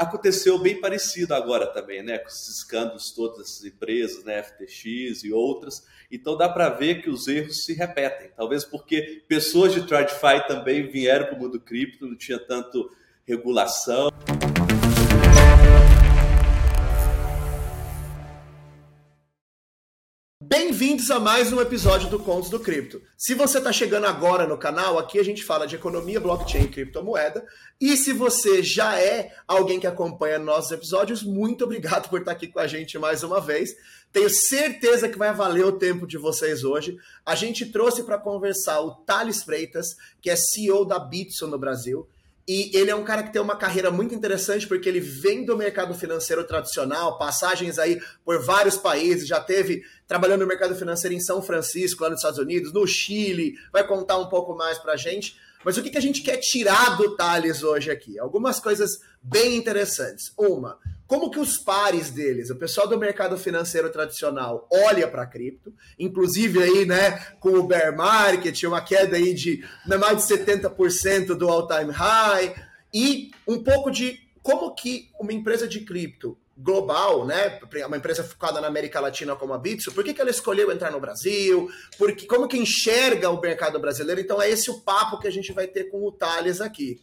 aconteceu bem parecido agora também, né? Com esses escândalos todas essas empresas, né? FTX e outras. Então dá para ver que os erros se repetem. Talvez porque pessoas de TradFi também vieram para o mundo cripto, não tinha tanto regulação. Bem-vindos a mais um episódio do Contos do Cripto. Se você está chegando agora no canal, aqui a gente fala de economia, blockchain e criptomoeda. E se você já é alguém que acompanha nossos episódios, muito obrigado por estar aqui com a gente mais uma vez. Tenho certeza que vai valer o tempo de vocês hoje. A gente trouxe para conversar o Thales Freitas, que é CEO da Bitso no Brasil. E ele é um cara que tem uma carreira muito interessante porque ele vem do mercado financeiro tradicional, passagens aí por vários países, já teve trabalhando no mercado financeiro em São Francisco, lá nos Estados Unidos, no Chile, vai contar um pouco mais pra gente. Mas o que, que a gente quer tirar do Thales hoje aqui? Algumas coisas bem interessantes. Uma, como que os pares deles, o pessoal do mercado financeiro tradicional, olha para cripto, inclusive aí, né, com o bear market, uma queda aí de né, mais de 70% do all-time high, e um pouco de como que uma empresa de cripto global, né? Uma empresa focada na América Latina como a Bitso, por que, que ela escolheu entrar no Brasil? Porque, como que enxerga o mercado brasileiro? Então é esse o papo que a gente vai ter com o Thales aqui.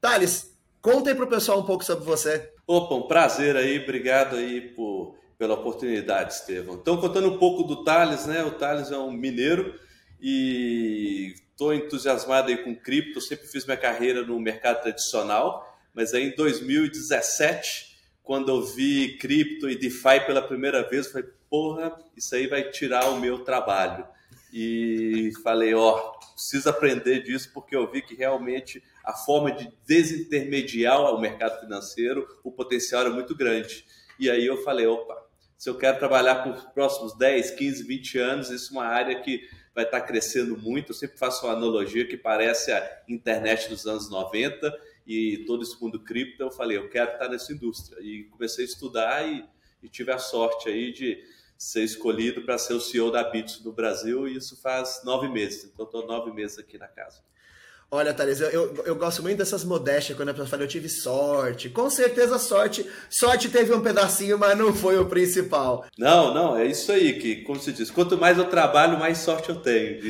Thales, conta aí pro pessoal um pouco sobre você. Opa, um prazer aí, obrigado aí por, pela oportunidade, Estevão. Então, contando um pouco do Thales, né? O Thales é um mineiro e estou entusiasmado aí com cripto, sempre fiz minha carreira no mercado tradicional, mas aí em 2017 quando eu vi cripto e DeFi pela primeira vez, eu falei, porra, isso aí vai tirar o meu trabalho. E falei, ó, oh, preciso aprender disso porque eu vi que realmente a forma de desintermediar o mercado financeiro, o potencial era muito grande. E aí eu falei, opa, se eu quero trabalhar por os próximos 10, 15, 20 anos, isso é uma área que vai estar crescendo muito. Eu sempre faço uma analogia que parece a internet dos anos 90 e todo esse mundo cripto, eu falei, eu quero estar nessa indústria. E comecei a estudar e, e tive a sorte aí de ser escolhido para ser o CEO da Bits no Brasil, e isso faz nove meses. Então, estou nove meses aqui na casa. Olha, Thales, eu, eu, eu, gosto muito dessas modéstias quando a pessoa fala eu tive sorte. Com certeza sorte. Sorte teve um pedacinho, mas não foi o principal. Não, não, é isso aí que, como se diz, quanto mais eu trabalho, mais sorte eu tenho.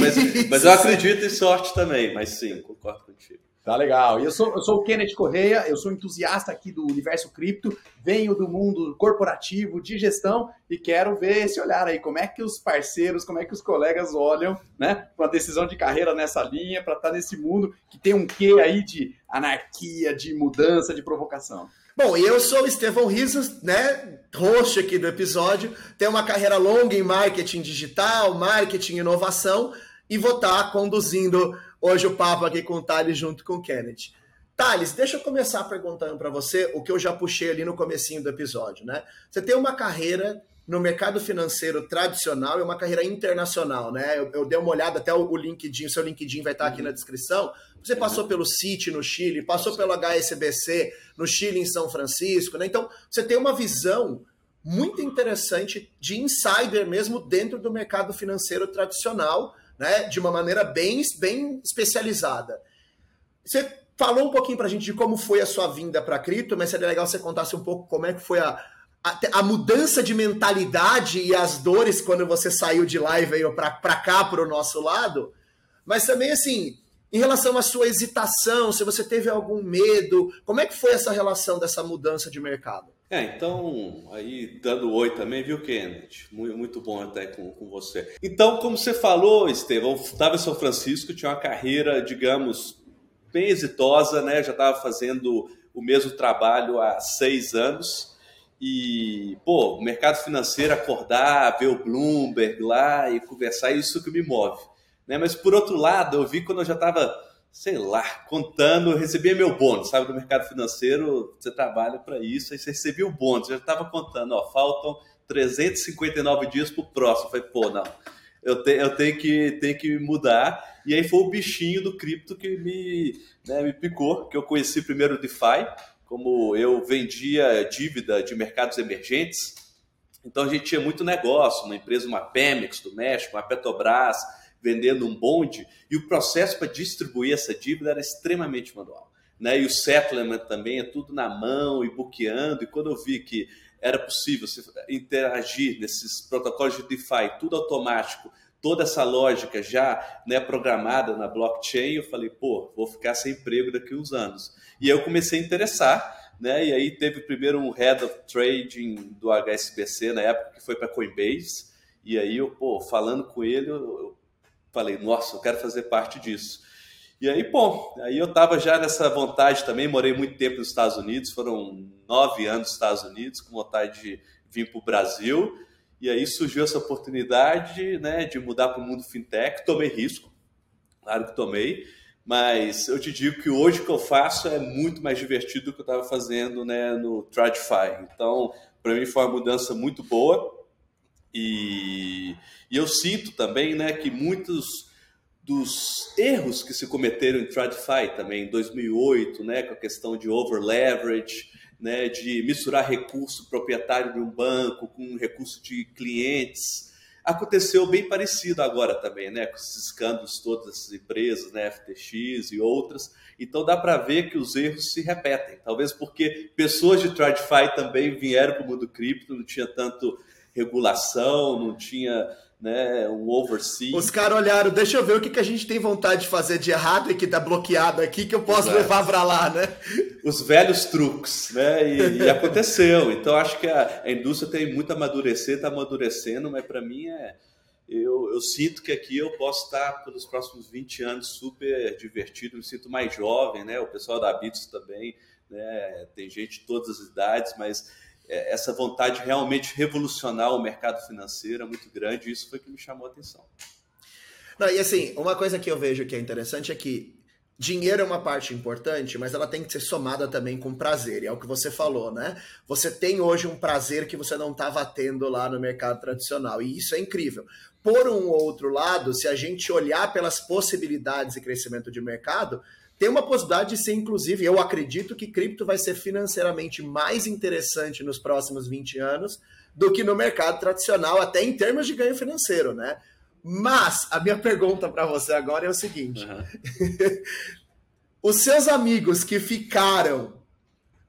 Mas, mas eu acredito em sorte também, mas sim, concordo contigo. Tá legal. Eu sou, eu sou o Kenneth Correia, eu sou entusiasta aqui do universo cripto, venho do mundo corporativo, de gestão e quero ver esse olhar aí, como é que os parceiros, como é que os colegas olham, né, para decisão de carreira nessa linha, para estar tá nesse mundo que tem um quê aí de anarquia, de mudança, de provocação. Bom, e eu sou o Estevão Risos, né, host aqui do episódio, tenho uma carreira longa em marketing digital, marketing e inovação e vou estar tá conduzindo hoje o papo aqui com o Thales junto com o Kenneth. Thales, deixa eu começar perguntando para você o que eu já puxei ali no comecinho do episódio, né? Você tem uma carreira no mercado financeiro tradicional e uma carreira internacional, né? Eu, eu dei uma olhada, até o, o LinkedIn, o seu LinkedIn vai estar aqui na descrição. Você passou pelo Citi no Chile, passou pelo HSBC no Chile, em São Francisco, né? Então, você tem uma visão muito interessante de insider mesmo dentro do mercado financeiro tradicional, né, de uma maneira bem, bem especializada. Você falou um pouquinho para a gente de como foi a sua vinda para cripto, mas seria legal você contasse um pouco como é que foi a, a, a mudança de mentalidade e as dores quando você saiu de lá e veio para cá, para o nosso lado. Mas também, assim, em relação à sua hesitação, se você teve algum medo, como é que foi essa relação dessa mudança de mercado? É, então, aí dando oi também, viu, Kenneth? Muito, muito bom até com, com você. Então, como você falou, Estevão, estava em São Francisco, tinha uma carreira, digamos, bem exitosa, né? Já estava fazendo o mesmo trabalho há seis anos. E, pô, mercado financeiro, acordar, ver o Bloomberg lá e conversar, é isso que me move. Né? Mas, por outro lado, eu vi quando eu já estava sei lá, contando, eu recebia meu bônus, sabe, do mercado financeiro, você trabalha para isso, aí você recebia o bônus, eu já estava contando, ó, faltam 359 dias para o próximo, falei, pô, não, eu, te, eu tenho, que, tenho que mudar, e aí foi o bichinho do cripto que me, né, me picou, que eu conheci primeiro o DeFi, como eu vendia dívida de mercados emergentes, então a gente tinha muito negócio, uma empresa, uma Pemex do México, uma Petrobras, vendendo um bonde, e o processo para distribuir essa dívida era extremamente manual. né? E o settlement também é tudo na mão e buqueando. E quando eu vi que era possível interagir nesses protocolos de DeFi, tudo automático, toda essa lógica já né, programada na blockchain, eu falei, pô, vou ficar sem emprego daqui a uns anos. E aí eu comecei a interessar, né? E aí teve primeiro um head of trading do HSBC na época que foi para Coinbase. E aí eu, pô, falando com ele, eu falei, nossa, eu quero fazer parte disso. E aí, bom, aí eu estava já nessa vontade também, morei muito tempo nos Estados Unidos, foram nove anos nos Estados Unidos, com vontade de vir para o Brasil. E aí surgiu essa oportunidade né, de mudar para o mundo fintech. Tomei risco, claro que tomei, mas eu te digo que hoje o que eu faço é muito mais divertido do que eu estava fazendo né, no Tradify. Então, para mim foi uma mudança muito boa. E, e eu sinto também né, que muitos dos erros que se cometeram em TradFi também em 2008, né, com a questão de over leverage, né, de misturar recurso proprietário de um banco com recurso de clientes. Aconteceu bem parecido agora também, né, com esses escândalos todas essas empresas, né, FTX e outras. Então dá para ver que os erros se repetem. Talvez porque pessoas de TradFi também vieram para o mundo cripto, não tinha tanto regulação, não tinha né, um oversee. Os caras olharam, deixa eu ver o que, que a gente tem vontade de fazer de errado e que tá bloqueado aqui que eu posso Exato. levar para lá, né? Os velhos truques, né? E, e aconteceu. Então acho que a, a, indústria tem muito a amadurecer, tá amadurecendo, mas para mim é eu, eu, sinto que aqui eu posso estar pelos próximos 20 anos super divertido, me sinto mais jovem, né? O pessoal da Bits também, né? Tem gente de todas as idades, mas essa vontade de realmente revolucionar o mercado financeiro é muito grande, e isso foi que me chamou a atenção. Não, e assim, uma coisa que eu vejo que é interessante é que dinheiro é uma parte importante, mas ela tem que ser somada também com prazer, e é o que você falou, né? Você tem hoje um prazer que você não estava tendo lá no mercado tradicional, e isso é incrível. Por um outro lado, se a gente olhar pelas possibilidades de crescimento de mercado, tem uma possibilidade de ser, inclusive, eu acredito que cripto vai ser financeiramente mais interessante nos próximos 20 anos do que no mercado tradicional, até em termos de ganho financeiro, né? Mas a minha pergunta para você agora é o seguinte: uhum. os seus amigos que ficaram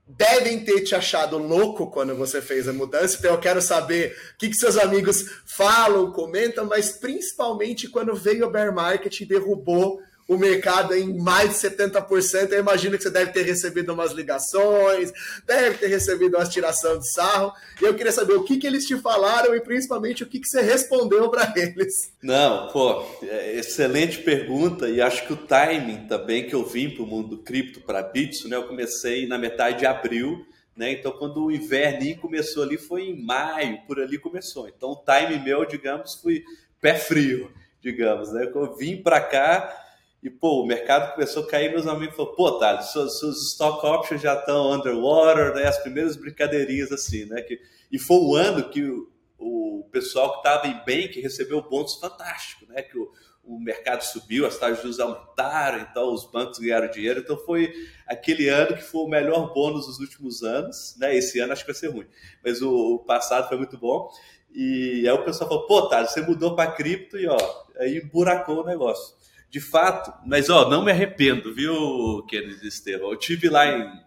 devem ter te achado louco quando você fez a mudança. Então eu quero saber o que, que seus amigos falam, comentam, mas principalmente quando veio o bear market e derrubou o mercado em mais de 70%. Eu imagino que você deve ter recebido umas ligações, deve ter recebido uma tiração de sarro. E eu queria saber o que, que eles te falaram e principalmente o que, que você respondeu para eles. Não, pô, é excelente pergunta e acho que o timing também que eu vim para o mundo cripto, para Bitso, né? Eu comecei na metade de abril. Né? Então, quando o inverno começou ali, foi em maio, por ali começou. Então, o time meu, digamos, foi pé frio, digamos. Né? Eu vim para cá, e, pô, o mercado começou a cair, meus amigos falaram, pô, Thales, seus, seus stock options já estão underwater, né? As primeiras brincadeirinhas assim, né? Que, e foi o ano que o, o pessoal que estava em que recebeu bônus fantástico, né? Que o, o mercado subiu, as taxas de juros aumentaram, então os bancos ganharam dinheiro. Então foi aquele ano que foi o melhor bônus dos últimos anos, né? Esse ano acho que vai ser ruim, mas o, o passado foi muito bom. E aí o pessoal falou, pô, Thales, você mudou para cripto e ó, aí buracou o negócio de fato, mas ó, não me arrependo, viu, querido Estevam? Eu tive lá em.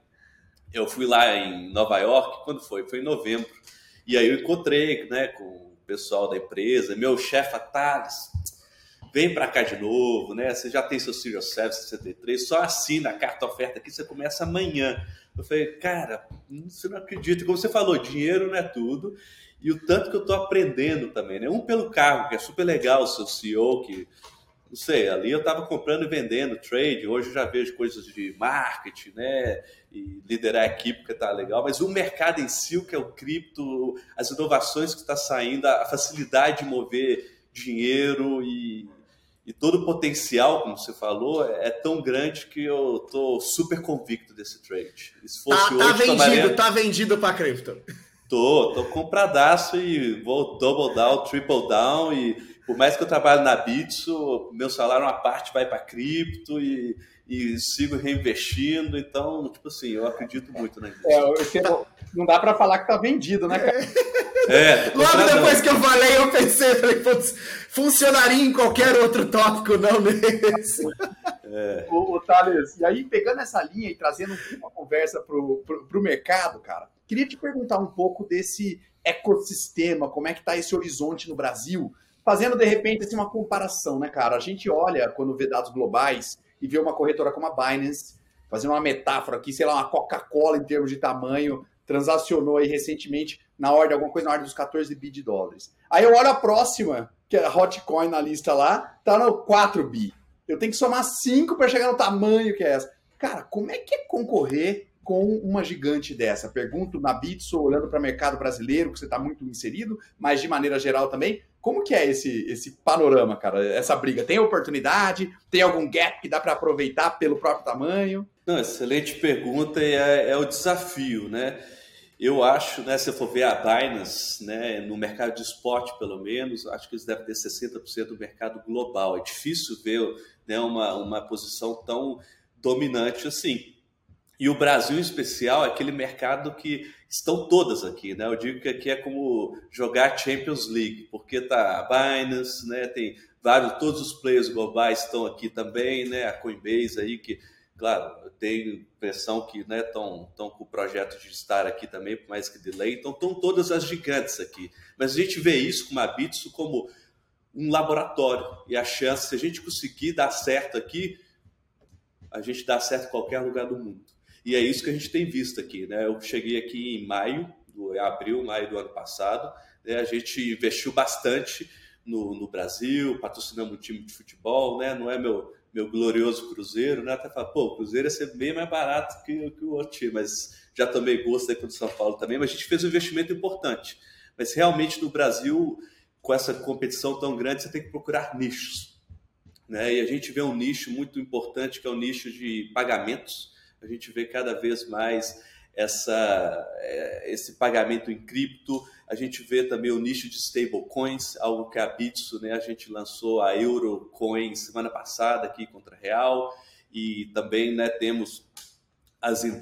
Eu fui lá em Nova York, quando foi? Foi em novembro. E aí eu encontrei né, com o pessoal da empresa, meu chefe Thales, vem para cá de novo, né? Você já tem seu Sirius 7 63, só assina a carta oferta aqui, você começa amanhã. Eu falei, cara, você não acredita. Como você falou, dinheiro não é tudo. E o tanto que eu estou aprendendo também, né? Um pelo cargo, que é super legal, o seu CEO, que não sei, ali eu estava comprando e vendendo trade, hoje eu já vejo coisas de marketing, né? E liderar a equipe que está legal, mas o mercado em si, o que é o cripto, as inovações que está saindo, a facilidade de mover dinheiro e, e todo o potencial, como você falou, é, é tão grande que eu tô super convicto desse trade. Se fosse tá, tá hoje, tá vendido, tomaria... tá vendido para cripto. Tô, tô compradaço e vou double down, triple down e por mais que eu trabalhe na Bitso, meu salário, uma parte vai para cripto e, e sigo reinvestindo. Então, tipo assim, eu acredito muito na indústria. É, não dá para falar que tá vendido, né, cara? É, Logo depois que eu falei, eu pensei, falei, putz, funcionaria em qualquer outro tópico, não nesse. É. O, o Thales, e aí pegando essa linha e trazendo uma conversa para o mercado, cara, queria te perguntar um pouco desse ecossistema, como é que está esse horizonte no Brasil, fazendo de repente assim, uma comparação, né, cara? A gente olha quando vê dados globais e vê uma corretora como a Binance, fazendo uma metáfora aqui, sei lá, uma Coca-Cola em termos de tamanho, transacionou aí recentemente na ordem, alguma coisa na ordem dos 14 bi de dólares. Aí eu olho a próxima, que é a Hotcoin na lista lá, tá no 4 bi. Eu tenho que somar 5 para chegar no tamanho que é essa. Cara, como é que é concorrer com uma gigante dessa? Pergunto na Bitso, olhando para o mercado brasileiro, que você está muito inserido, mas de maneira geral também. Como que é esse, esse panorama, cara? Essa briga? Tem oportunidade? Tem algum gap que dá para aproveitar pelo próprio tamanho? Não, excelente pergunta e é, é, o desafio, né? Eu acho, né, se eu for ver a Binance, né, no mercado de esporte pelo menos, acho que eles devem ter 60% do mercado global. É difícil ver né, uma, uma posição tão dominante assim. E o Brasil, em especial, é aquele mercado que estão todas aqui, né? Eu digo que aqui é como jogar Champions League, porque tá a Binance, né? Tem vários, todos os players globais estão aqui também, né? A Coinbase aí, que, claro, eu tenho impressão que estão né, com o projeto de estar aqui também, por mais que delay. Então, estão todas as gigantes aqui. Mas a gente vê isso com a Bitso como um laboratório. E a chance, se a gente conseguir dar certo aqui, a gente dá certo em qualquer lugar do mundo. E é isso que a gente tem visto aqui. Né? Eu cheguei aqui em maio, do, abril, maio do ano passado. Né? A gente investiu bastante no, no Brasil, patrocinamos um time de futebol, né? não é meu, meu glorioso Cruzeiro, né? Até fala, pô, o Cruzeiro ia ser bem mais barato que, que o outro time, mas já tomei gosto aí com o São Paulo também, mas a gente fez um investimento importante. Mas realmente no Brasil, com essa competição tão grande, você tem que procurar nichos. Né? E a gente vê um nicho muito importante, que é o nicho de pagamentos a gente vê cada vez mais essa, é, esse pagamento em cripto. A gente vê também o nicho de stablecoins, algo que a Bitso, né, a gente lançou a Eurocoin semana passada aqui contra Real, e também né, temos as em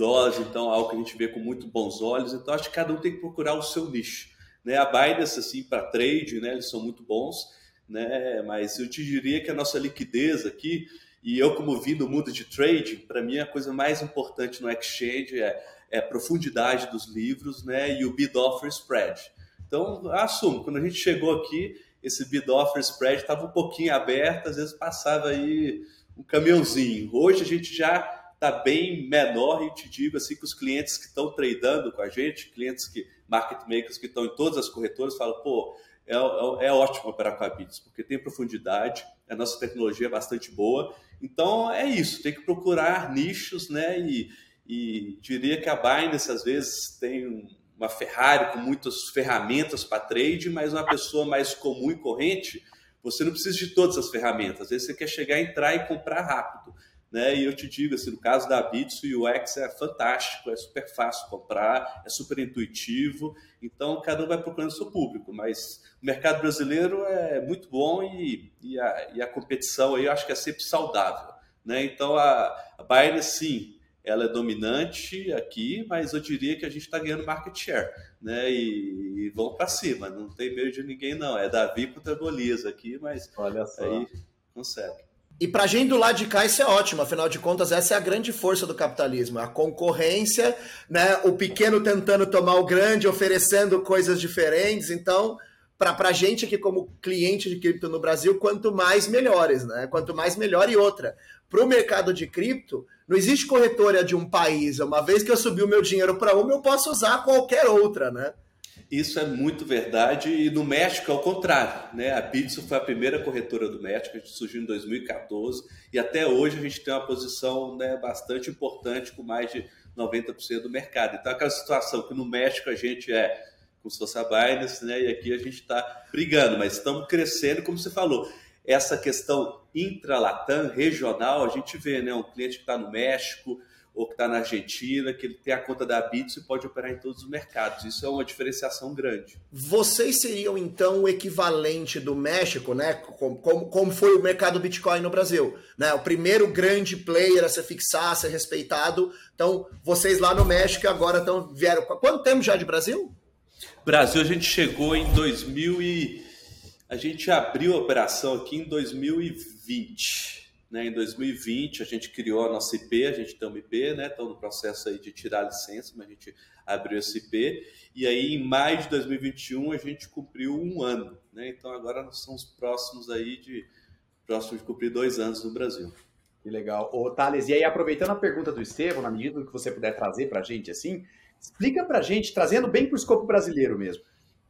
então algo que a gente vê com muito bons olhos. Então acho que cada um tem que procurar o seu nicho. Né? A Binance, assim, para trade, né, eles são muito bons, né? mas eu te diria que a nossa liquidez aqui e eu, como vim do mundo de trading, para mim a coisa mais importante no exchange é, é a profundidade dos livros né, e o bid-offer spread. Então, assumo, quando a gente chegou aqui, esse bid-offer spread estava um pouquinho aberto, às vezes passava aí um caminhãozinho. Hoje a gente já está bem menor e te digo assim que os clientes que estão tradando com a gente, clientes que market makers que estão em todas as corretoras falam, pô, é, é, é ótimo operar com a Bits, porque tem profundidade, a nossa tecnologia é bastante boa então é isso, tem que procurar nichos, né? E, e diria que a Binance às vezes tem uma Ferrari com muitas ferramentas para trade, mas uma pessoa mais comum e corrente, você não precisa de todas as ferramentas. Às vezes você quer chegar, entrar e comprar rápido. Né? E eu te digo, assim, no caso da Bits, o UX é fantástico, é super fácil comprar, é super intuitivo, então cada um vai procurando seu público, mas o mercado brasileiro é muito bom e, e, a, e a competição aí eu acho que é sempre saudável. Né? Então a, a Binance, sim, ela é dominante aqui, mas eu diria que a gente está ganhando market share, né? E, e vão para cima, não tem medo de ninguém não. É Davi contra Golias aqui, mas Olha só. aí consegue. E para a gente do lado de cá isso é ótimo, afinal de contas essa é a grande força do capitalismo, a concorrência, né? O pequeno tentando tomar o grande, oferecendo coisas diferentes. Então, para a gente aqui como cliente de cripto no Brasil, quanto mais melhores, né? Quanto mais melhor e outra. Para o mercado de cripto, não existe corretora de um país. Uma vez que eu subi o meu dinheiro para uma, eu posso usar qualquer outra, né? Isso é muito verdade e no México é o contrário, né? A Bitso foi a primeira corretora do México, a gente surgiu em 2014 e até hoje a gente tem uma posição né, bastante importante com mais de 90% do mercado. Então aquela situação que no México a gente é como se fosse a Binance, né? E aqui a gente está brigando, mas estamos crescendo, como você falou. Essa questão intralatam, regional, a gente vê, né? Um cliente que está no México, ou que está na Argentina, que ele tem a conta da Bits e pode operar em todos os mercados. Isso é uma diferenciação grande. Vocês seriam, então, o equivalente do México, né? Como, como foi o mercado Bitcoin no Brasil. Né? O primeiro grande player a se fixar, a ser respeitado. Então, vocês lá no México agora estão, vieram. Quanto tempo já de Brasil? Brasil, a gente chegou em 2000 e... A gente abriu a operação aqui em 2020. Né? Em 2020 a gente criou a nossa IP, a gente tem uma IP, né? Estamos no processo aí de tirar a licença, mas a gente abriu esse IP. E aí em maio de 2021 a gente cumpriu um ano, né? Então agora nós somos próximos aí de próximos de cumprir dois anos no Brasil. Que legal. Ô, Thales, e aí aproveitando a pergunta do Estevão, na medida que você puder trazer para a gente assim, explica para a gente, trazendo bem para o escopo brasileiro mesmo,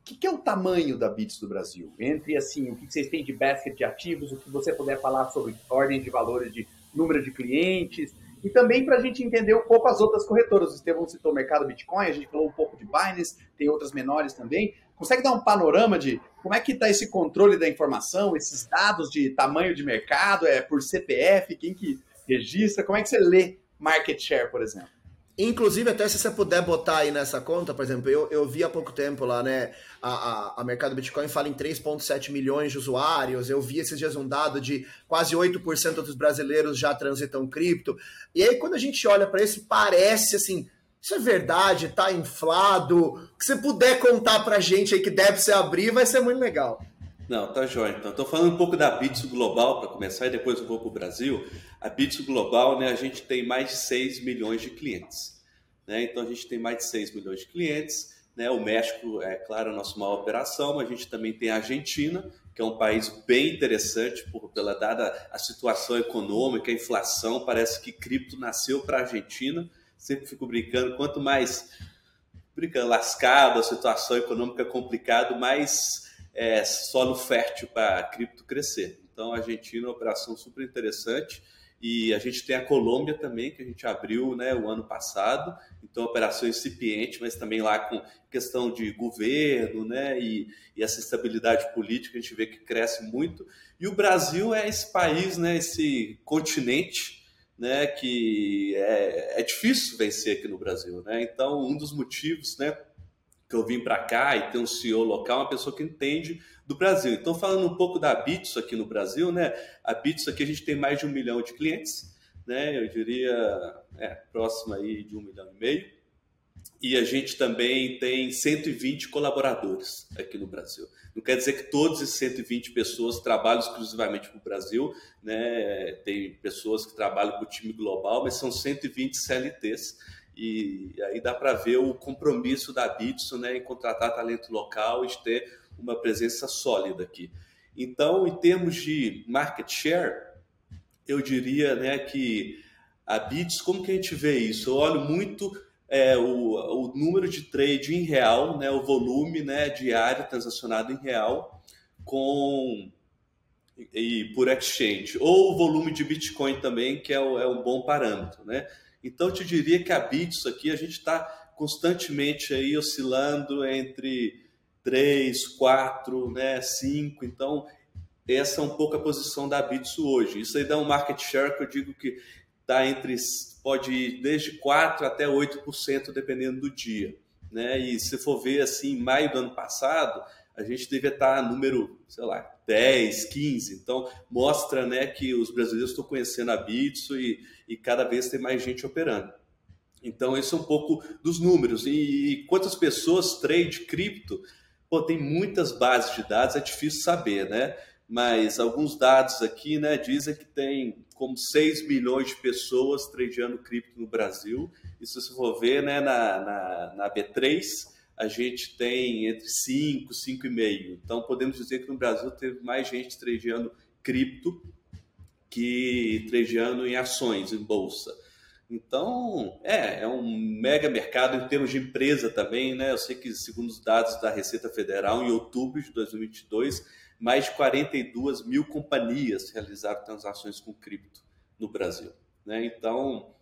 que, que, é o tamanho da Bits do Brasil? Entre assim, o que vocês têm de basket de ativos, o que você puder falar sobre ordem de valores de número de clientes, e também para a gente entender um pouco as outras corretoras. O Estevão citou o mercado Bitcoin, a gente falou um pouco de Binance, tem outras menores também. Consegue dar um panorama de como é que está esse controle da informação, esses dados de tamanho de mercado, é por CPF, quem que registra, como é que você lê market share, por exemplo? Inclusive, até se você puder botar aí nessa conta, por exemplo, eu, eu vi há pouco tempo lá, né? A, a, a Mercado Bitcoin fala em 3,7 milhões de usuários. Eu vi esses dias um dado de quase 8% dos brasileiros já transitam cripto. E aí, quando a gente olha para isso, parece assim. Isso é verdade? Tá inflado? O que você puder contar pra gente aí que deve ser abrir, vai ser muito legal. Não, tá jóia. Então, estou falando um pouco da Bits Global para começar e depois eu vou para o Brasil. A Bits Global, né, a gente tem mais de 6 milhões de clientes. Né? Então, a gente tem mais de 6 milhões de clientes. Né? O México é, claro, a nossa maior operação, mas a gente também tem a Argentina, que é um país bem interessante por, pela dada a situação econômica, a inflação. Parece que cripto nasceu para a Argentina. Sempre fico brincando, quanto mais brincando, lascado, a situação econômica complicada, mais é, solo fértil para a cripto crescer. Então, a Argentina é uma operação super interessante. E a gente tem a Colômbia também, que a gente abriu né, o ano passado. Então, operação incipiente, mas também lá com questão de governo né, e, e, essa estabilidade política, a gente vê que cresce muito. E o Brasil é esse país, né, esse continente né, que é, é difícil vencer aqui no Brasil. Né? Então, um dos motivos né, que eu vim para cá e ter um CEO local, uma pessoa que entende do Brasil. Então, falando um pouco da Bitso aqui no Brasil, né? A Bitso aqui a gente tem mais de um milhão de clientes, né? Eu diria é, próximo aí de um milhão e meio. E a gente também tem 120 colaboradores aqui no Brasil. Não quer dizer que todas as 120 pessoas trabalham exclusivamente para o Brasil, né? Tem pessoas que trabalham para o time global, mas são 120 CLTs e aí dá para ver o compromisso da Bitso né, em contratar talento local e ter uma presença sólida aqui. Então, em termos de market share, eu diria né, que a Bits, como que a gente vê isso? Eu olho muito é, o, o, número de trade em real, né, o volume né, diário transacionado em real com e por exchange, ou o volume de Bitcoin também, que é, é um bom parâmetro. Né? Então, eu te diria que a Bits aqui, a gente está constantemente aí oscilando entre 3, 4, né, 5. Então, essa é um pouco a posição da Bitsu hoje. Isso aí dá um market share que eu digo que está entre, pode ir desde 4 até 8%, dependendo do dia. Né? E se for ver assim, em maio do ano passado, a gente devia estar número, sei lá, 10, 15. Então, mostra né, que os brasileiros estão conhecendo a Bitso e, e cada vez tem mais gente operando. Então, esse é um pouco dos números. E, e quantas pessoas trade cripto? Pô, tem muitas bases de dados, é difícil saber, né? Mas alguns dados aqui né, dizem que tem como 6 milhões de pessoas tradeando cripto no Brasil. E se for ver né, na, na, na B3, a gente tem entre 5, 5,5. Então, podemos dizer que no Brasil teve mais gente tradeando cripto que tradeando em ações, em bolsa. Então, é, é um mega mercado em termos de empresa também, né? Eu sei que, segundo os dados da Receita Federal, em outubro de 2022, mais de 42 mil companhias realizaram transações com cripto no Brasil. Né? Então,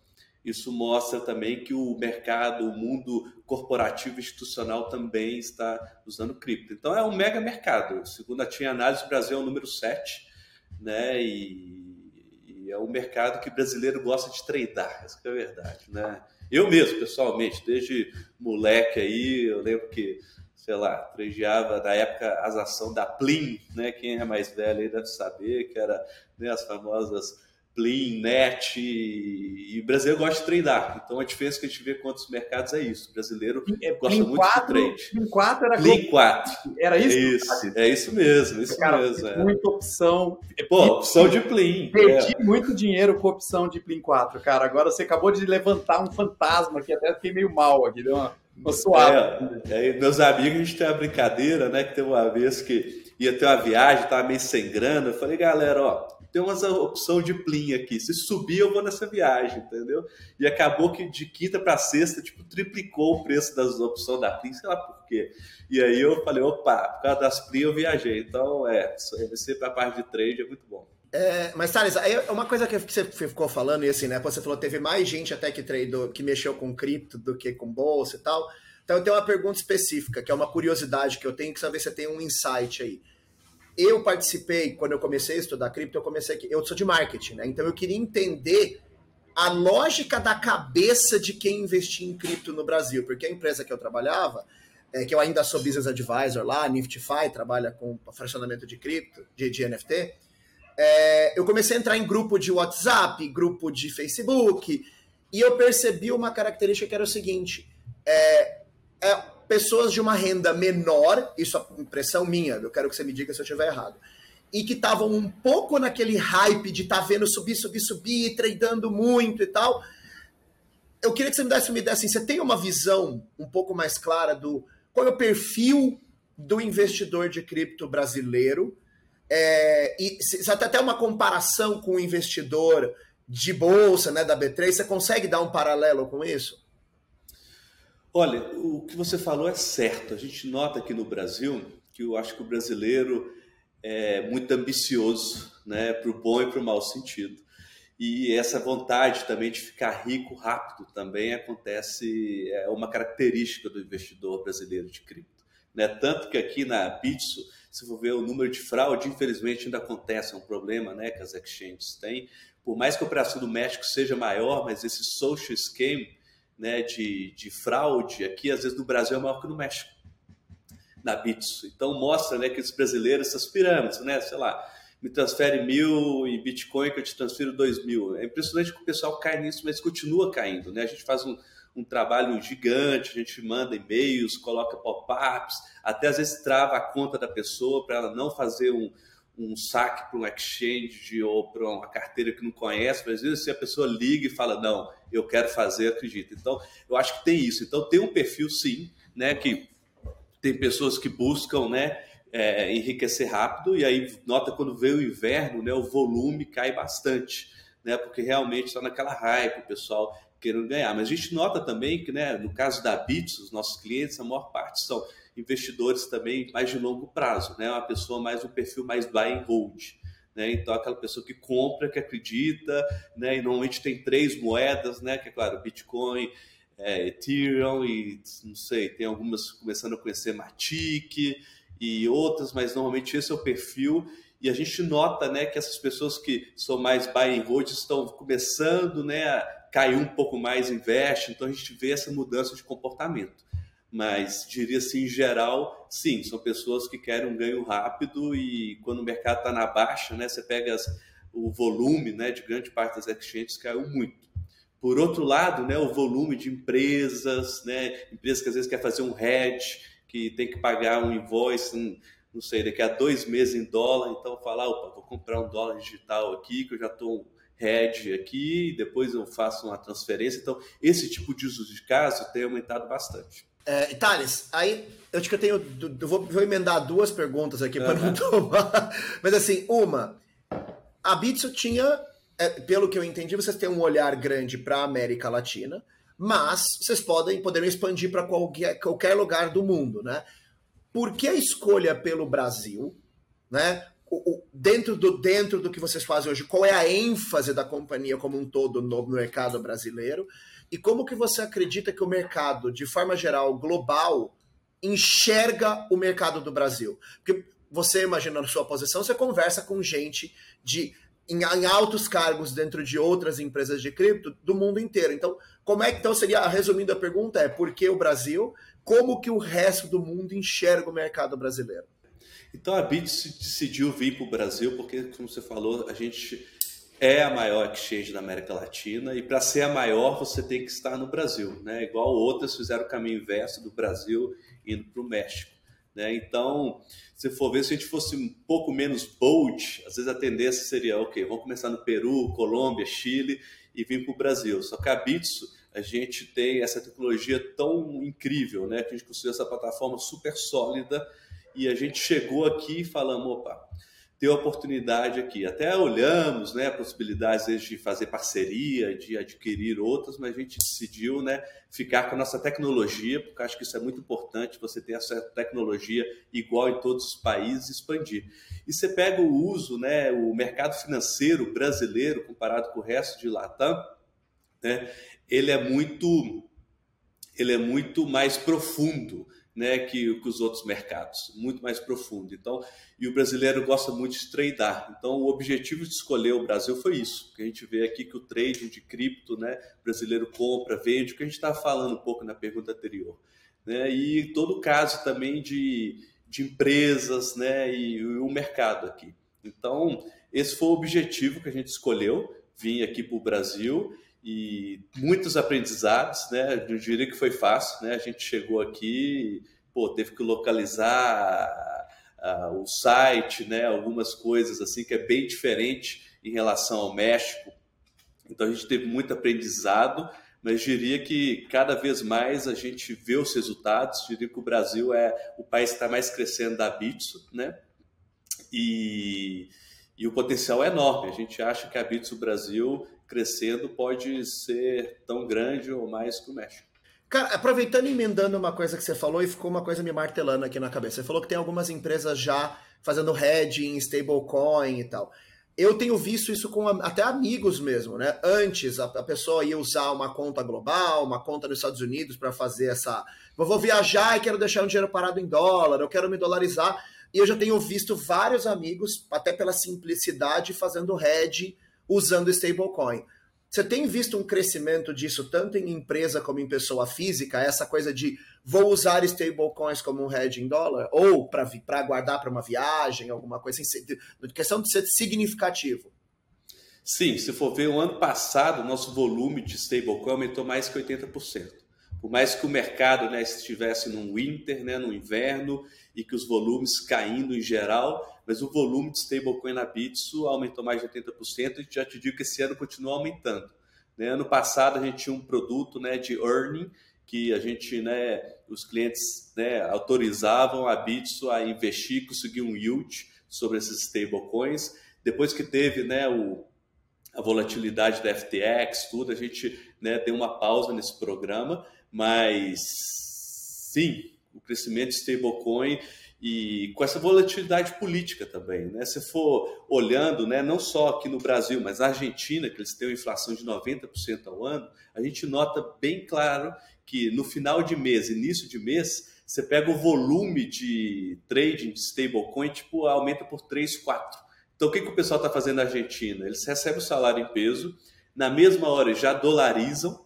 isso mostra também que o mercado, o mundo corporativo institucional também está usando cripto. Então é um mega mercado. Segundo a Tinha Análise, o Brasil é o número 7, né? E, e, é um mercado que brasileiro gosta de tradar, essa é verdade, né? Eu mesmo, pessoalmente, desde moleque aí, eu lembro que, sei lá, tradeava na época as ações da Plim, né? Quem é mais velho aí deve saber, que era né, as famosas Plin, Net, e, o brasileiro gosta de treinar. Então a diferença que a gente vê com outros mercados é isso. O brasileiro é, gosta Plin muito 4, de trade. Plin 4 era Plin 4. Era isso? Isso, é isso mesmo, isso Cara, mesmo. É. Muita opção. Pô, opção de Plin. Perdi é. muito dinheiro com opção de Plin 4, cara. Agora você acabou de levantar um fantasma que até fiquei meio mal aqui, deu uma, uma suave. É, é, meus amigos, a gente tem uma brincadeira, né? Que tem uma vez que ia ter uma viagem, tava meio sem grana. Eu falei, galera, ó tem uma opção de plim aqui. Se subir, eu vou nessa viagem, entendeu? E acabou que de quinta para sexta, tipo, triplicou o preço das opções da plim, sei lá por quê. E aí eu falei, opa, por causa das plim eu viajei. Então, é, você para a parte de trade é muito bom. É, mas, Thales, é uma coisa que você ficou falando, e assim, né? Você falou teve mais gente até que tradou, que mexeu com cripto do que com bolsa e tal. Então, eu tenho uma pergunta específica, que é uma curiosidade que eu tenho, que saber se você tem um insight aí eu participei, quando eu comecei a estudar cripto, eu comecei aqui, eu sou de marketing, né? Então eu queria entender a lógica da cabeça de quem investia em cripto no Brasil, porque a empresa que eu trabalhava, é, que eu ainda sou business advisor lá, Niftify, trabalha com fracionamento de cripto, de, de NFT, é, eu comecei a entrar em grupo de WhatsApp, grupo de Facebook, e eu percebi uma característica que era o seguinte: é, é pessoas de uma renda menor, isso é impressão minha, eu quero que você me diga se eu estiver errado, e que estavam um pouco naquele hype de estar tá vendo subir, subir, subir, tradando muito e tal. Eu queria que você me desse uma ideia assim, você tem uma visão um pouco mais clara do qual é o perfil do investidor de cripto brasileiro, é, e se, se até uma comparação com o investidor de bolsa, né, da B3, você consegue dar um paralelo com isso? Olha, o que você falou é certo. A gente nota aqui no Brasil que eu acho que o brasileiro é muito ambicioso, né, para o bom e para o mau sentido. E essa vontade também de ficar rico rápido também acontece, é uma característica do investidor brasileiro de cripto. Né? Tanto que aqui na Bitso, se for ver o número de fraude, infelizmente ainda acontece, é um problema né, que as exchanges têm. Por mais que a operação do México seja maior, mas esse social scheme né, de, de fraude aqui, às vezes no Brasil é maior que no México, na Bitso. Então mostra né, que os brasileiros, essas pirâmides, né, sei lá, me transfere mil e Bitcoin que eu te transfiro dois mil. É impressionante que o pessoal cai nisso, mas continua caindo. Né? A gente faz um, um trabalho gigante, a gente manda e-mails, coloca pop-ups, até às vezes trava a conta da pessoa para ela não fazer um, um saque para um exchange ou para uma carteira que não conhece, mas às vezes se a pessoa liga e fala, não, eu quero fazer, acredita. Então, eu acho que tem isso. Então, tem um perfil, sim, né, que tem pessoas que buscam, né, é, enriquecer rápido, e aí nota quando vem o inverno, né, o volume cai bastante, né, porque realmente está naquela hype, o pessoal querendo ganhar. Mas a gente nota também que, né, no caso da Bits, os nossos clientes, a maior parte são investidores também mais de longo prazo, né? Uma pessoa mais um perfil mais buy and hold. Né? Então, aquela pessoa que compra, que acredita, né? e normalmente tem três moedas, né? que é claro, Bitcoin, é, Ethereum e não sei, tem algumas começando a conhecer Matic e outras, mas normalmente esse é o perfil. E a gente nota né, que essas pessoas que são mais buy and hold estão começando né, a cair um pouco mais investe, então a gente vê essa mudança de comportamento mas diria assim, em geral, sim, são pessoas que querem um ganho rápido e quando o mercado está na baixa, né, você pega as, o volume né, de grande parte das exchanges caiu muito. Por outro lado, né, o volume de empresas, né, empresas que às vezes quer fazer um hedge, que tem que pagar um invoice, um, não sei, daqui a dois meses em dólar, então falar, opa, vou comprar um dólar digital aqui, que eu já estou hedge aqui, depois eu faço uma transferência. Então, esse tipo de uso de caso tem aumentado bastante. É, Thales, aí eu acho que eu tenho. Eu vou, vou emendar duas perguntas aqui para não tomar. Mas assim, uma. A Bitso tinha, é, pelo que eu entendi, vocês têm um olhar grande para a América Latina, mas vocês podem poderiam expandir para qualquer, qualquer lugar do mundo, né? Por que a escolha pelo Brasil, né? Dentro, do, dentro do que vocês fazem hoje, qual é a ênfase da companhia como um todo no mercado brasileiro? E como que você acredita que o mercado, de forma geral, global, enxerga o mercado do Brasil? Porque você, imaginando sua posição, você conversa com gente de em, em, altos cargos dentro de outras empresas de cripto do mundo inteiro. Então, como é que então seria, resumindo a pergunta, é por que o Brasil? Como que o resto do mundo enxerga o mercado brasileiro? Então a Bit decidiu vir para o Brasil porque, como você falou, a gente é a maior exchange da América Latina e para ser a maior você tem que estar no Brasil, né? Igual outras fizeram o caminho inverso do Brasil indo para o México. Né? Então, se for ver, se a gente fosse um pouco menos bold, às vezes a tendência seria, ok, vamos começar no Peru, Colômbia, Chile e vir para o Brasil. Só que a Bitso, a gente tem essa tecnologia tão incrível, né? Que a gente construiu essa plataforma super sólida e a gente chegou aqui e falamos, opa, ter oportunidade aqui. Até olhamos né, possibilidades de fazer parceria, de adquirir outras, mas a gente decidiu né, ficar com a nossa tecnologia, porque acho que isso é muito importante, você ter essa tecnologia igual em todos os países expandir. E você pega o uso, né, o mercado financeiro brasileiro, comparado com o resto de Latam, né, ele é muito ele é muito mais profundo né, que, que, os outros mercados, muito mais profundo. Então, e o brasileiro gosta muito de tradear. Então, o objetivo de escolher o Brasil foi isso, que a gente vê aqui que o trading de cripto, né, brasileiro compra, vende, o que a gente estava falando um pouco na pergunta anterior, né, e todo o caso também de, de empresas, né, e, e o mercado aqui. Então, esse foi o objetivo que a gente escolheu, vir aqui para o Brasil e muitos aprendizados, né? Eu diria que foi fácil, né? A gente chegou aqui, pô, teve que localizar uh, o site, né? Algumas coisas assim que é bem diferente em relação ao México. Então a gente teve muito aprendizado, mas diria que cada vez mais a gente vê os resultados. Diria que o Brasil é o país que está mais crescendo da Bitso, né? E, e o potencial é enorme. A gente acha que a Bitso Brasil crescendo pode ser tão grande ou mais que o México. Cara, aproveitando e emendando uma coisa que você falou e ficou uma coisa me martelando aqui na cabeça. Você falou que tem algumas empresas já fazendo hedging, stablecoin e tal. Eu tenho visto isso com até amigos mesmo, né? Antes a, pessoa ia usar uma conta global, uma conta nos Estados Unidos para fazer essa. Eu vou viajar e quero deixar um dinheiro parado em dólar, eu quero me dolarizar. E eu já tenho visto vários amigos, até pela simplicidade, fazendo hedge usando stablecoin. Você tem visto um crescimento disso tanto em empresa como em pessoa física, essa coisa de vou usar stablecoins como um hedge em dólar ou para guardar para uma viagem, alguma coisa assim, questão de ser significativo. Sim, se for ver o ano passado, o nosso volume de stablecoin aumentou mais que 80%. Por mais que o mercado né, estivesse num winter, né, no inverno, e que os volumes caindo em geral, mas o volume de stablecoin na Bitso aumentou mais de 80% e já te digo que esse ano continua aumentando. Né? Ano passado a gente tinha um produto né, de earning que a gente, né, os clientes né, autorizavam a Bitso a investir, conseguir um yield sobre esses stablecoins. Depois que teve né, o, a volatilidade da FTX, tudo, a gente né, deu uma pausa nesse programa, mas sim, o crescimento de stablecoin e com essa volatilidade política também, né? Se for olhando, né, não só aqui no Brasil, mas na Argentina, que eles têm uma inflação de 90% ao ano, a gente nota bem claro que no final de mês, início de mês, você pega o volume de trading de stablecoin, tipo, aumenta por 3, 4. Então, o que, que o pessoal está fazendo na Argentina? Eles recebem o salário em peso, na mesma hora já dolarizam,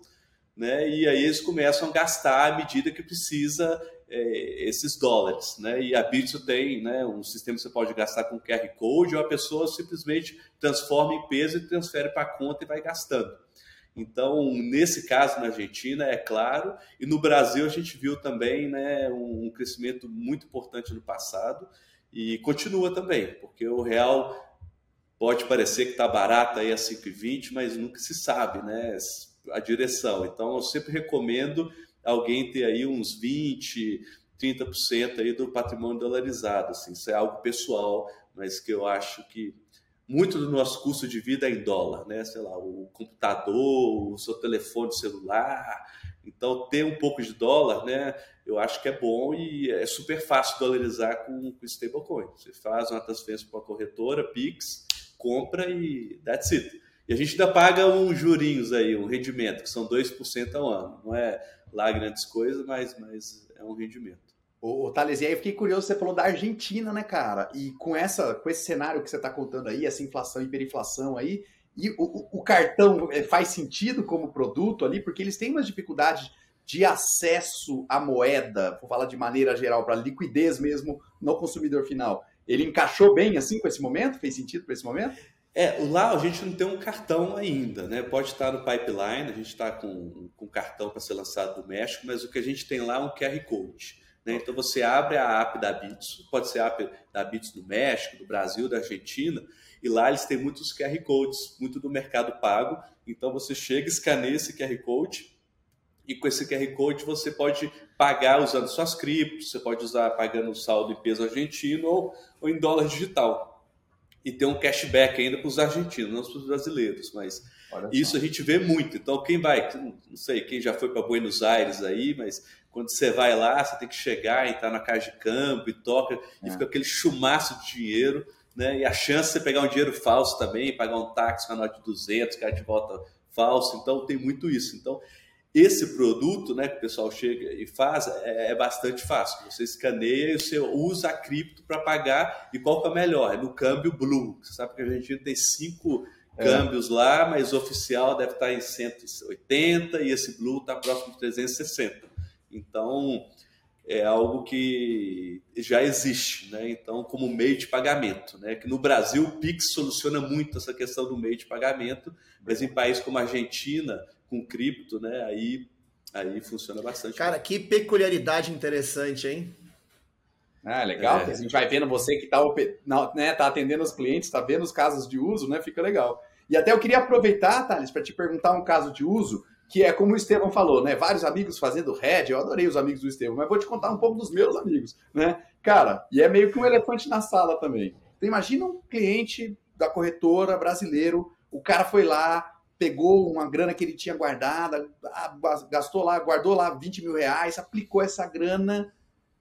né? E aí eles começam a gastar à medida que precisa é, esses dólares, né? E a Bitso tem, né, um sistema que você pode gastar com QR Code ou a pessoa simplesmente transforma em peso e transfere para a conta e vai gastando. Então, nesse caso na Argentina, é claro, e no Brasil a gente viu também né, um crescimento muito importante no passado e continua também, porque o real pode parecer que está barato aí a 5,20, mas nunca se sabe né, a direção. Então, eu sempre recomendo alguém ter aí uns 20, 30% aí do patrimônio dolarizado. Assim. Isso é algo pessoal, mas que eu acho que muito do nosso custo de vida é em dólar, né? Sei lá, o computador, o seu telefone celular. Então, ter um pouco de dólar, né? Eu acho que é bom e é super fácil dolarizar com, com stablecoin. Você faz uma transferência para a corretora, Pix, compra e that's it. E a gente ainda paga uns jurinhos aí, um rendimento, que são 2% ao ano. Não é lá grandes coisas, mas, mas é um rendimento. Ô, Thales, e aí eu fiquei curioso, você falou da Argentina, né, cara? E com, essa, com esse cenário que você está contando aí, essa inflação hiperinflação aí, e o, o, cartão é, faz sentido como produto ali, porque eles têm umas dificuldades de acesso à moeda, vou falar de maneira geral, para liquidez mesmo no consumidor final. Ele encaixou bem assim com esse momento? Fez sentido para esse momento? É, lá a gente não tem um cartão ainda, né? Pode estar no pipeline, a gente está com, com cartão para ser lançado do México, mas o que a gente tem lá é um QR Code. Né? Então você abre a app da Bits, pode ser a app da Bits do México, do Brasil, da Argentina, e lá eles têm muitos QR Codes, muito do mercado pago. Então você chega, escaneia esse QR Code, e com esse QR Code você pode pagar usando suas criptos, você pode usar pagando o saldo em peso argentino ou, ou em dólar digital e ter um cashback ainda para os argentinos, não para os brasileiros, mas isso a gente vê muito. Então, quem vai, não sei, quem já foi para Buenos Aires aí, mas quando você vai lá, você tem que chegar, entrar na casa de campo e toca, é. e fica aquele chumaço de dinheiro, né? E a chance de você pegar um dinheiro falso também, pagar um táxi com a nota de 200, cara de volta falso, então tem muito isso. Então, esse produto, né, que o pessoal chega e faz, é, é bastante fácil. Você escaneia e você usa a cripto para pagar. E qual que é melhor? É no câmbio Blue. Você sabe que a gente tem cinco é. câmbios lá, mas o oficial deve estar em 180 e esse Blue está próximo de 360. Então, é algo que já existe, né? Então, como meio de pagamento, né? Que no Brasil o Pix soluciona muito essa questão do meio de pagamento, mas em países como a Argentina, com cripto, né? Aí, aí funciona bastante. Cara, que peculiaridade interessante, hein? Ah, legal, é. a gente vai vendo você que está né, tá atendendo os clientes, está vendo os casos de uso, né? Fica legal. E até eu queria aproveitar, Thales, para te perguntar um caso de uso, que é como o Estevão falou, né? Vários amigos fazendo head, eu adorei os amigos do Estevão, mas vou te contar um pouco dos meus amigos, né? Cara, e é meio que um elefante na sala também. Então, imagina um cliente da corretora brasileiro, o cara foi lá, pegou uma grana que ele tinha guardada, ah, gastou lá, guardou lá 20 mil reais, aplicou essa grana,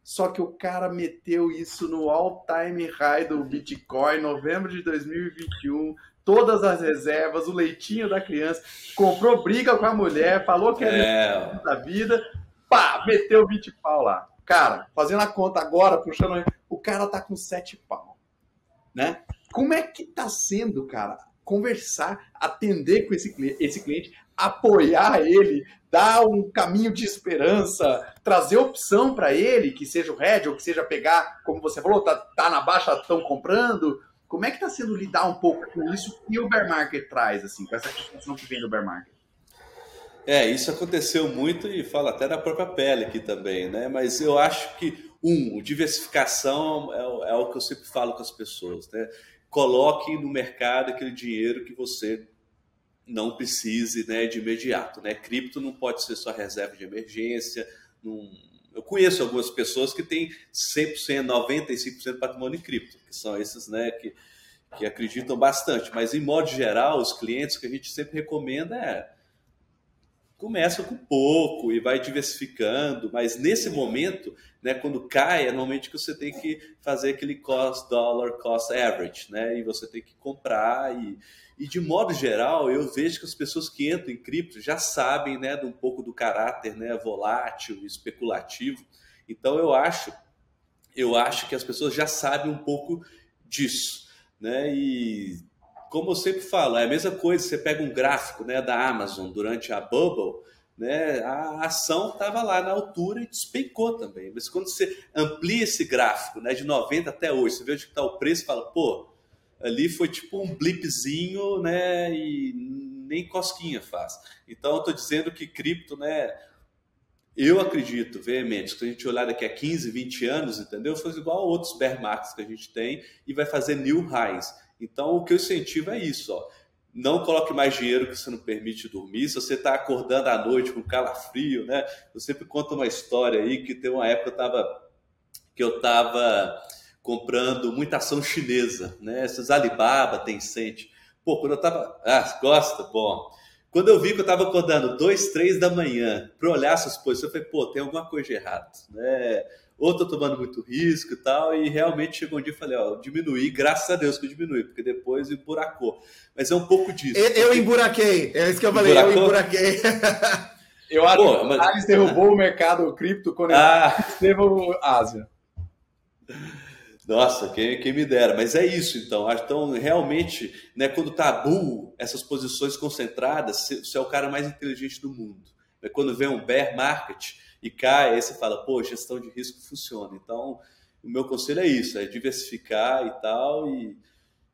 só que o cara meteu isso no all-time high do Bitcoin, novembro de 2021, todas as reservas, o leitinho da criança, comprou briga com a mulher, falou que era é. da vida, pá, meteu 20 pau lá. Cara, fazendo a conta agora, puxando, o cara tá com 7 pau, né? Como é que tá sendo, cara, conversar, atender com esse cliente, esse cliente, apoiar ele, dar um caminho de esperança, trazer opção para ele, que seja o Red ou que seja pegar, como você falou, tá, tá na baixa, estão comprando. Como é que está sendo lidar um pouco com isso que o bear market traz, assim, com essa situação que vem do bear market? É, isso aconteceu muito e fala até da própria pele aqui também, né? Mas eu acho que, um, diversificação é, é o que eu sempre falo com as pessoas, né? Coloque no mercado aquele dinheiro que você não precise né, de imediato. Né? Cripto não pode ser só reserva de emergência. Não... Eu conheço algumas pessoas que têm 100%, 95% de patrimônio em cripto, que são esses né, que, que acreditam bastante. Mas, em modo geral, os clientes que a gente sempre recomenda é começa com pouco e vai diversificando, mas nesse momento, né, quando cai, é normalmente que você tem que fazer aquele cost dollar cost average, né, e você tem que comprar e, e de modo geral, eu vejo que as pessoas que entram em cripto já sabem, né, um pouco do caráter, né, volátil, especulativo. Então eu acho, eu acho que as pessoas já sabem um pouco disso, né, e como eu sempre falo, é a mesma coisa, você pega um gráfico né, da Amazon durante a bubble, né, a ação estava lá na altura e despencou também. Mas quando você amplia esse gráfico né, de 90 até hoje, você vê onde está o preço e fala, pô, ali foi tipo um blipzinho né, e nem cosquinha faz. Então eu estou dizendo que cripto, né, eu acredito veemente que a gente olhar daqui a 15, 20 anos, entendeu? Foi igual a outros bear markets que a gente tem e vai fazer new highs. Então, o que eu incentivo é isso, ó. Não coloque mais dinheiro que você não permite dormir. Se você está acordando à noite com calafrio, né? Eu sempre conto uma história aí que tem uma época eu tava, que eu estava comprando muita ação chinesa, né? Essas Alibaba, Tencent. Pô, quando eu estava... Ah, gosta? Bom... Quando eu vi que eu estava acordando dois, três da manhã para olhar essas posições, eu falei, pô, tem alguma coisa de errado, né? Ou tô tomando muito risco e tal, e realmente chegou um dia e falei, ó, diminuí, graças a Deus que eu diminuí, porque depois emburacou. Mas é um pouco disso. Eu, eu emburaquei, é isso que eu falei, Emburacou? eu emburaquei. eu acho Pô, que mas... Thales derrubou o mercado cripto quando ah. esteve Ásia. Nossa, quem, quem me dera, mas é isso então. Então, realmente, né, quando tá bull, essas posições concentradas, você é o cara mais inteligente do mundo. Quando vem um bear market, e cai, aí você fala, pô, gestão de risco funciona. Então, o meu conselho é isso, é diversificar e tal, e,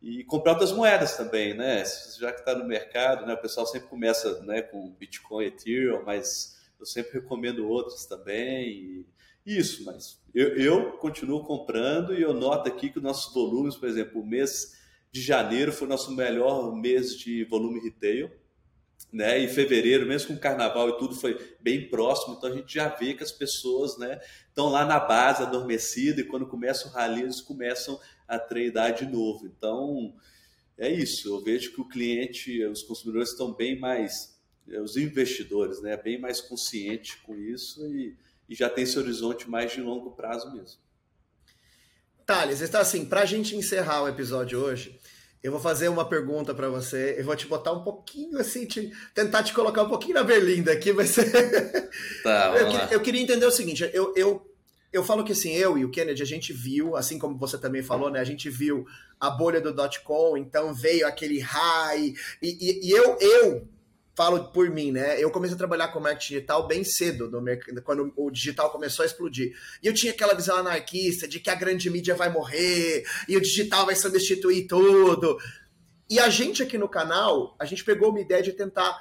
e comprar outras moedas também, né? Já que está no mercado, né? O pessoal sempre começa né, com Bitcoin, Ethereum, mas eu sempre recomendo outros também. E isso, mas eu, eu continuo comprando e eu noto aqui que nossos volumes, por exemplo, o mês de janeiro foi o nosso melhor mês de volume retail. Né? E fevereiro, mesmo com carnaval e tudo, foi bem próximo. Então a gente já vê que as pessoas né, estão lá na base adormecida e quando começa o rally, eles começam a treinar de novo. Então é isso. Eu vejo que o cliente, os consumidores estão bem mais, os investidores, né, bem mais conscientes com isso e, e já tem esse horizonte mais de longo prazo mesmo. Thales, está assim, para a gente encerrar o episódio hoje, eu vou fazer uma pergunta para você. Eu vou te botar um pouquinho assim, te, tentar te colocar um pouquinho na berlinda aqui, mas tá, eu, eu, queria entender o seguinte: eu, eu, eu falo que assim, eu e o Kennedy, a gente viu, assim como você também falou, né? A gente viu a bolha do dot-com, então veio aquele high, e, e, e eu, eu falo por mim, né? Eu comecei a trabalhar com marketing digital bem cedo, no mercado, quando o digital começou a explodir. E eu tinha aquela visão anarquista de que a grande mídia vai morrer e o digital vai substituir tudo. E a gente aqui no canal, a gente pegou uma ideia de tentar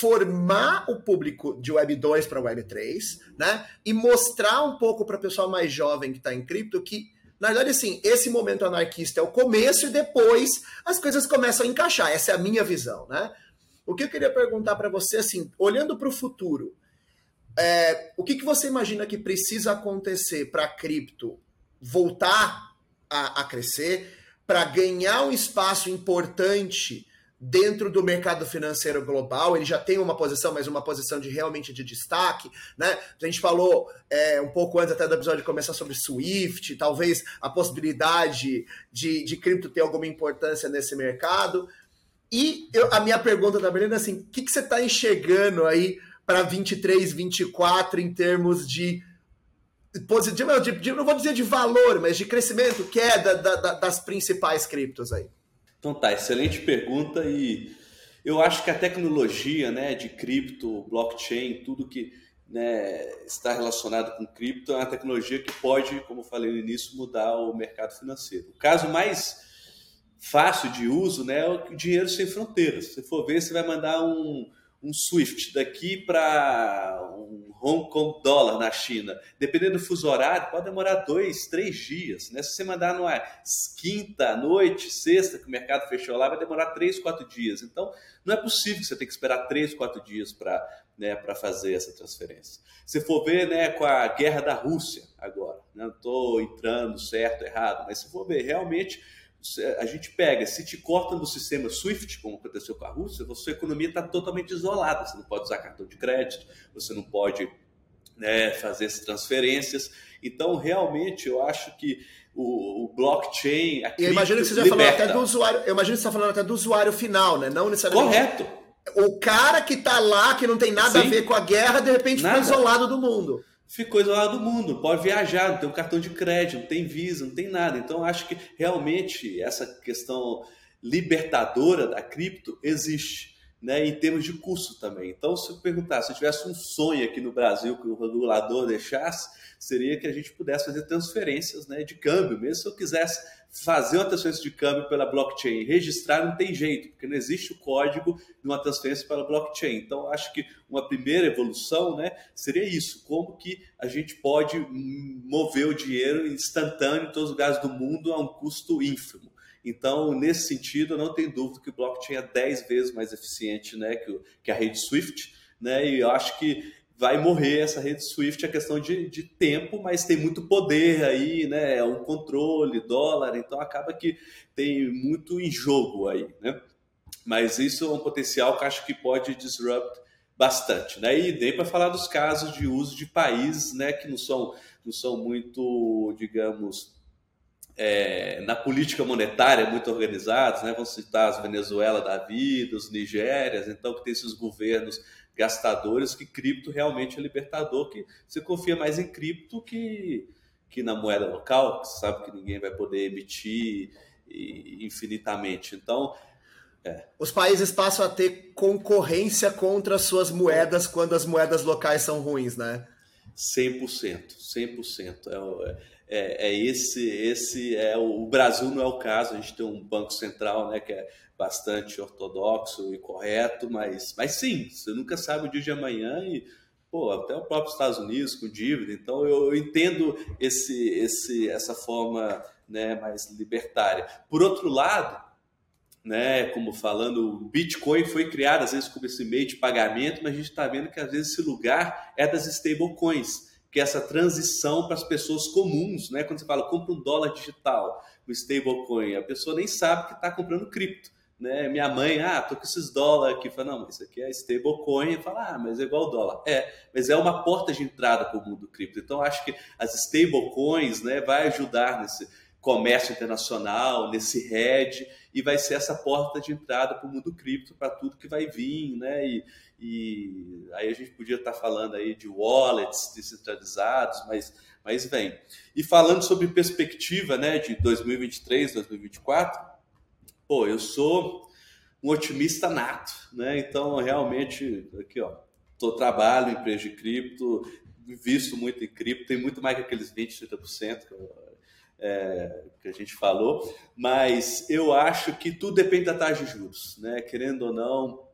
formar o público de Web 2 para Web 3, né? E mostrar um pouco para o pessoal mais jovem que está em cripto que na verdade, assim, esse momento anarquista é o começo e depois as coisas começam a encaixar. Essa é a minha visão, né? O que eu queria perguntar para você, assim, olhando para o futuro, é, o que, que você imagina que precisa acontecer para a cripto voltar a, a crescer, para ganhar um espaço importante dentro do mercado financeiro global, ele já tem uma posição, mas uma posição de realmente de destaque, né? A gente falou é, um pouco antes até do episódio começar sobre Swift, talvez a possibilidade de, de cripto ter alguma importância nesse mercado. E eu, a minha pergunta também é assim: o que, que você está enxergando aí para 23, 24 em termos de positivo, de, de, não vou dizer de valor, mas de crescimento, queda da, da, das principais criptos aí? Então tá, excelente pergunta e eu acho que a tecnologia né, de cripto, blockchain, tudo que né, está relacionado com cripto é uma tecnologia que pode, como eu falei no início, mudar o mercado financeiro. O caso mais fácil de uso, né, é o dinheiro sem fronteiras. Se for ver, você vai mandar um, um SWIFT daqui para um Hong Kong dólar na China. Dependendo do fuso horário, pode demorar dois, três dias. Né? Se você mandar numa quinta, noite, sexta, que o mercado fechou lá, vai demorar três, quatro dias. Então, não é possível que você tenha que esperar três, quatro dias para né, fazer essa transferência. Se for ver né, com a guerra da Rússia agora, não né, estou entrando certo, errado, mas se for ver, realmente a gente pega, se te corta no sistema SWIFT, como aconteceu com a Rússia, a sua economia está totalmente isolada. Você não pode usar cartão de crédito, você não pode né, fazer essas transferências. Então, realmente, eu acho que o, o blockchain. eu imagino que você já falou até do usuário. Eu imagino que você está falando até do usuário final, né? Não necessariamente. Correto. O cara que está lá, que não tem nada Sim. a ver com a guerra, de repente nada. foi isolado do mundo ficou isolado do mundo, pode viajar, não tem um cartão de crédito, não tem visa, não tem nada. Então, acho que realmente essa questão libertadora da cripto existe. Né, em termos de custo também. Então, se eu perguntar, se eu tivesse um sonho aqui no Brasil que o regulador deixasse, seria que a gente pudesse fazer transferências né, de câmbio, mesmo se eu quisesse fazer uma transferência de câmbio pela blockchain, registrar não tem jeito, porque não existe o código de uma transferência pela blockchain. Então, acho que uma primeira evolução né, seria isso, como que a gente pode mover o dinheiro instantâneo em todos os lugares do mundo a um custo ínfimo. Então, nesse sentido, não tenho dúvida que o blockchain é 10 vezes mais eficiente né, que, que a rede Swift, né, e eu acho que vai morrer essa rede Swift, é questão de, de tempo, mas tem muito poder aí, né? É um controle, dólar, então acaba que tem muito em jogo aí, né? Mas isso é um potencial que acho que pode disrupt bastante, né? E nem para falar dos casos de uso de países, né, que não são, não são muito, digamos, é, na política monetária muito organizados, né? Vamos citar as Venezuela da vida, os Nigérias, então que tem esses governos gastadores que cripto realmente é libertador, que você confia mais em cripto que, que na moeda local, que você sabe que ninguém vai poder emitir infinitamente. Então, é. Os países passam a ter concorrência contra suas moedas quando as moedas locais são ruins, né? 100%, 100%. É, é, é esse, esse é o, o, Brasil não é o caso. A gente tem um banco central, né, que é bastante ortodoxo e correto, mas, mas sim, você nunca sabe o dia de amanhã e pô, até o próprio Estados Unidos com dívida. Então eu, eu entendo esse, esse, essa forma né, mais libertária. Por outro lado, né, como falando, o Bitcoin foi criado às vezes como esse meio de pagamento, mas a gente está vendo que às vezes esse lugar é das stablecoins que é essa transição para as pessoas comuns, né? Quando você fala, compra um dólar digital, o stablecoin, a pessoa nem sabe que está comprando cripto. Né? Minha mãe, ah, tô com esses dólares aqui. Fala, não, isso aqui é stablecoin. Fala, ah, mas é igual dólar. É, mas é uma porta de entrada para o mundo cripto. Então, acho que as stablecoins né, vai ajudar nesse comércio internacional, nesse hedge, e vai ser essa porta de entrada para o mundo cripto, para tudo que vai vir, né? E, e aí a gente podia estar falando aí de wallets descentralizados, mas, mas vem. E falando sobre perspectiva né, de 2023, 2024, pô, eu sou um otimista nato, né? Então, realmente, aqui, ó, tô, trabalho em empresa de cripto, visto muito em cripto, tem muito mais que aqueles 20, 30% que, é, que a gente falou, mas eu acho que tudo depende da taxa de juros, né? Querendo ou não,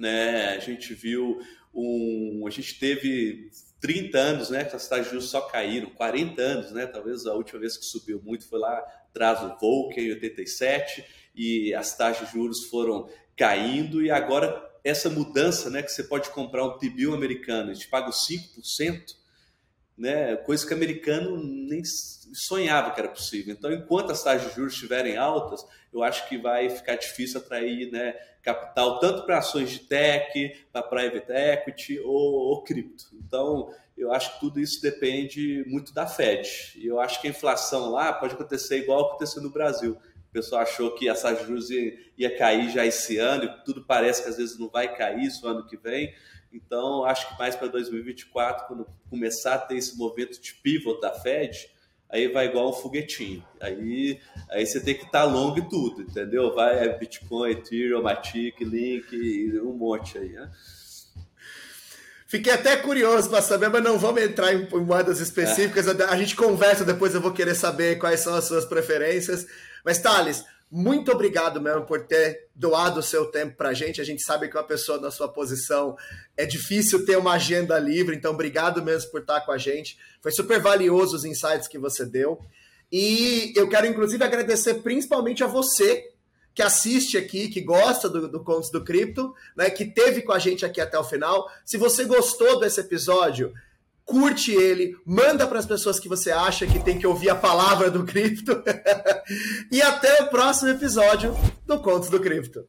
né? A gente viu um, a gente teve 30 anos, né, que as taxas de juros só caíram, 40 anos, né? Talvez a última vez que subiu muito foi lá atrás do Volcker em 87 e as taxas de juros foram caindo e agora essa mudança, né, que você pode comprar um T-bill americano, a gente paga 5%, né, coisa que o americano nem sonhava que era possível. Então, enquanto as taxas de juros estiverem altas, eu acho que vai ficar difícil atrair né, capital tanto para ações de tech, para private equity ou, ou cripto. Então, eu acho que tudo isso depende muito da Fed. E eu acho que a inflação lá pode acontecer igual aconteceu no Brasil. O pessoal achou que a taxa de juros ia, ia cair já esse ano, e tudo parece que às vezes não vai cair isso ano que vem. Então, acho que mais para 2024, quando começar a ter esse movimento de pivot da Fed, aí vai igual um foguetinho. Aí, aí você tem que estar tá longo e tudo, entendeu? Vai é Bitcoin, Ethereum, Matic, Link, um monte aí, né? Fiquei até curioso para saber, mas não vamos entrar em moedas específicas. É. A gente conversa depois, eu vou querer saber quais são as suas preferências. Mas, Thales, muito obrigado mesmo por ter doado o seu tempo para a gente. A gente sabe que uma pessoa na sua posição é difícil ter uma agenda livre, então obrigado mesmo por estar com a gente. Foi super valioso os insights que você deu. E eu quero, inclusive, agradecer principalmente a você que assiste aqui, que gosta do, do Contos do Cripto, né, que teve com a gente aqui até o final. Se você gostou desse episódio, curte ele, manda para as pessoas que você acha que tem que ouvir a palavra do cripto. e até o próximo episódio do Contos do Cripto.